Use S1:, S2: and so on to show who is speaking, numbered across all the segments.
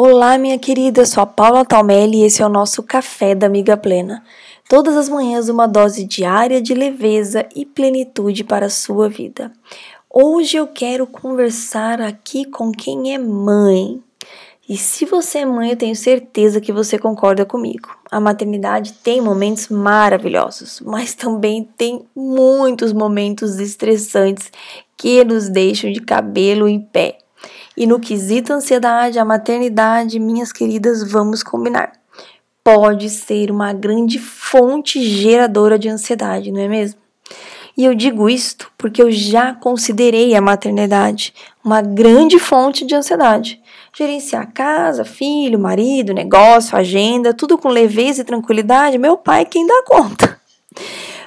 S1: Olá, minha querida, sou a Paula Talmelli e esse é o nosso Café da Amiga Plena. Todas as manhãs, uma dose diária de leveza e plenitude para a sua vida. Hoje eu quero conversar aqui com quem é mãe. E se você é mãe, eu tenho certeza que você concorda comigo. A maternidade tem momentos maravilhosos, mas também tem muitos momentos estressantes que nos deixam de cabelo em pé. E no quesito ansiedade, a maternidade, minhas queridas, vamos combinar. Pode ser uma grande fonte geradora de ansiedade, não é mesmo? E eu digo isto porque eu já considerei a maternidade uma grande fonte de ansiedade. Gerenciar casa, filho, marido, negócio, agenda, tudo com leveza e tranquilidade, meu pai quem dá conta.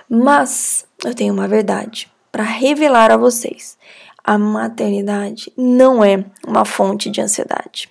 S1: Mas eu tenho uma verdade para revelar a vocês a maternidade não é uma fonte de ansiedade.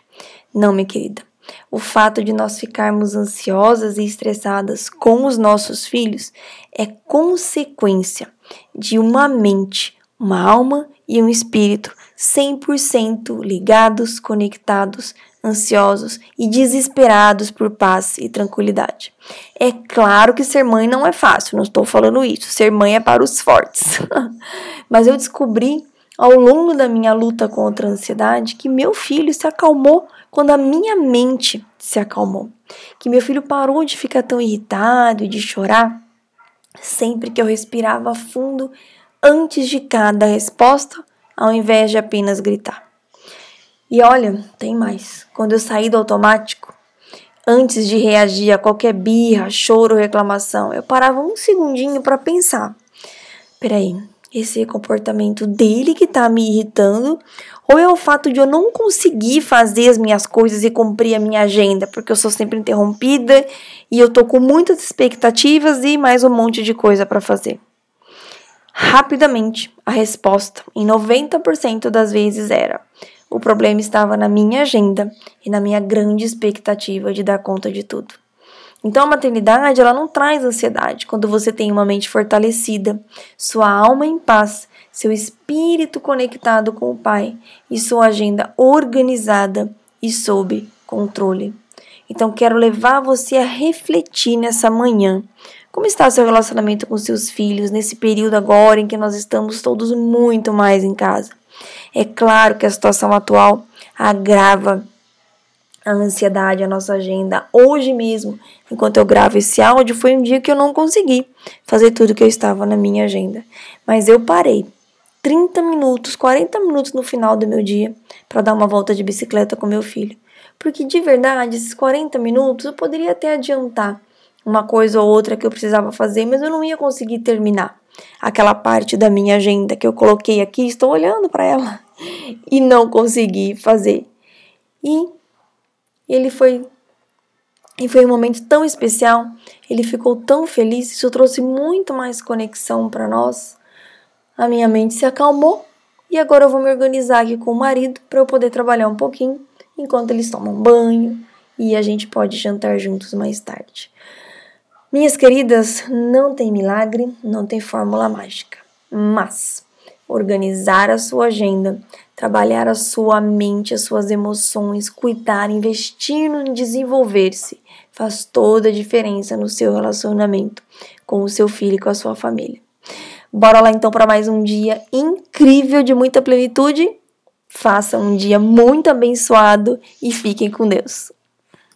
S1: Não, minha querida. O fato de nós ficarmos ansiosas e estressadas com os nossos filhos é consequência de uma mente, uma alma e um espírito 100% ligados, conectados, ansiosos e desesperados por paz e tranquilidade. É claro que ser mãe não é fácil, não estou falando isso. Ser mãe é para os fortes. Mas eu descobri ao longo da minha luta contra a ansiedade que meu filho se acalmou quando a minha mente se acalmou. Que meu filho parou de ficar tão irritado e de chorar sempre que eu respirava fundo antes de cada resposta, ao invés de apenas gritar. E olha, tem mais. Quando eu saí do automático, antes de reagir a qualquer birra, choro reclamação, eu parava um segundinho para pensar. Peraí, esse comportamento dele que tá me irritando, ou é o fato de eu não conseguir fazer as minhas coisas e cumprir a minha agenda, porque eu sou sempre interrompida e eu tô com muitas expectativas e mais um monte de coisa para fazer. Rapidamente, a resposta, em 90% das vezes, era: o problema estava na minha agenda e na minha grande expectativa de dar conta de tudo. Então a maternidade, ela não traz ansiedade quando você tem uma mente fortalecida, sua alma em paz, seu espírito conectado com o Pai e sua agenda organizada e sob controle. Então quero levar você a refletir nessa manhã. Como está seu relacionamento com seus filhos nesse período agora em que nós estamos todos muito mais em casa? É claro que a situação atual agrava a ansiedade, a nossa agenda. Hoje mesmo, enquanto eu gravo esse áudio, foi um dia que eu não consegui fazer tudo que eu estava na minha agenda. Mas eu parei 30 minutos, 40 minutos no final do meu dia para dar uma volta de bicicleta com meu filho. Porque de verdade, esses 40 minutos eu poderia até adiantar uma coisa ou outra que eu precisava fazer, mas eu não ia conseguir terminar aquela parte da minha agenda que eu coloquei aqui, estou olhando para ela e não consegui fazer. E ele foi e foi um momento tão especial, ele ficou tão feliz, isso trouxe muito mais conexão para nós. A minha mente se acalmou e agora eu vou me organizar aqui com o marido para eu poder trabalhar um pouquinho enquanto eles tomam banho e a gente pode jantar juntos mais tarde. Minhas queridas, não tem milagre, não tem fórmula mágica, mas organizar a sua agenda, trabalhar a sua mente, as suas emoções, cuidar, investir no desenvolver-se, faz toda a diferença no seu relacionamento com o seu filho e com a sua família. Bora lá então para mais um dia incrível de muita plenitude. Faça um dia muito abençoado e fiquem com Deus.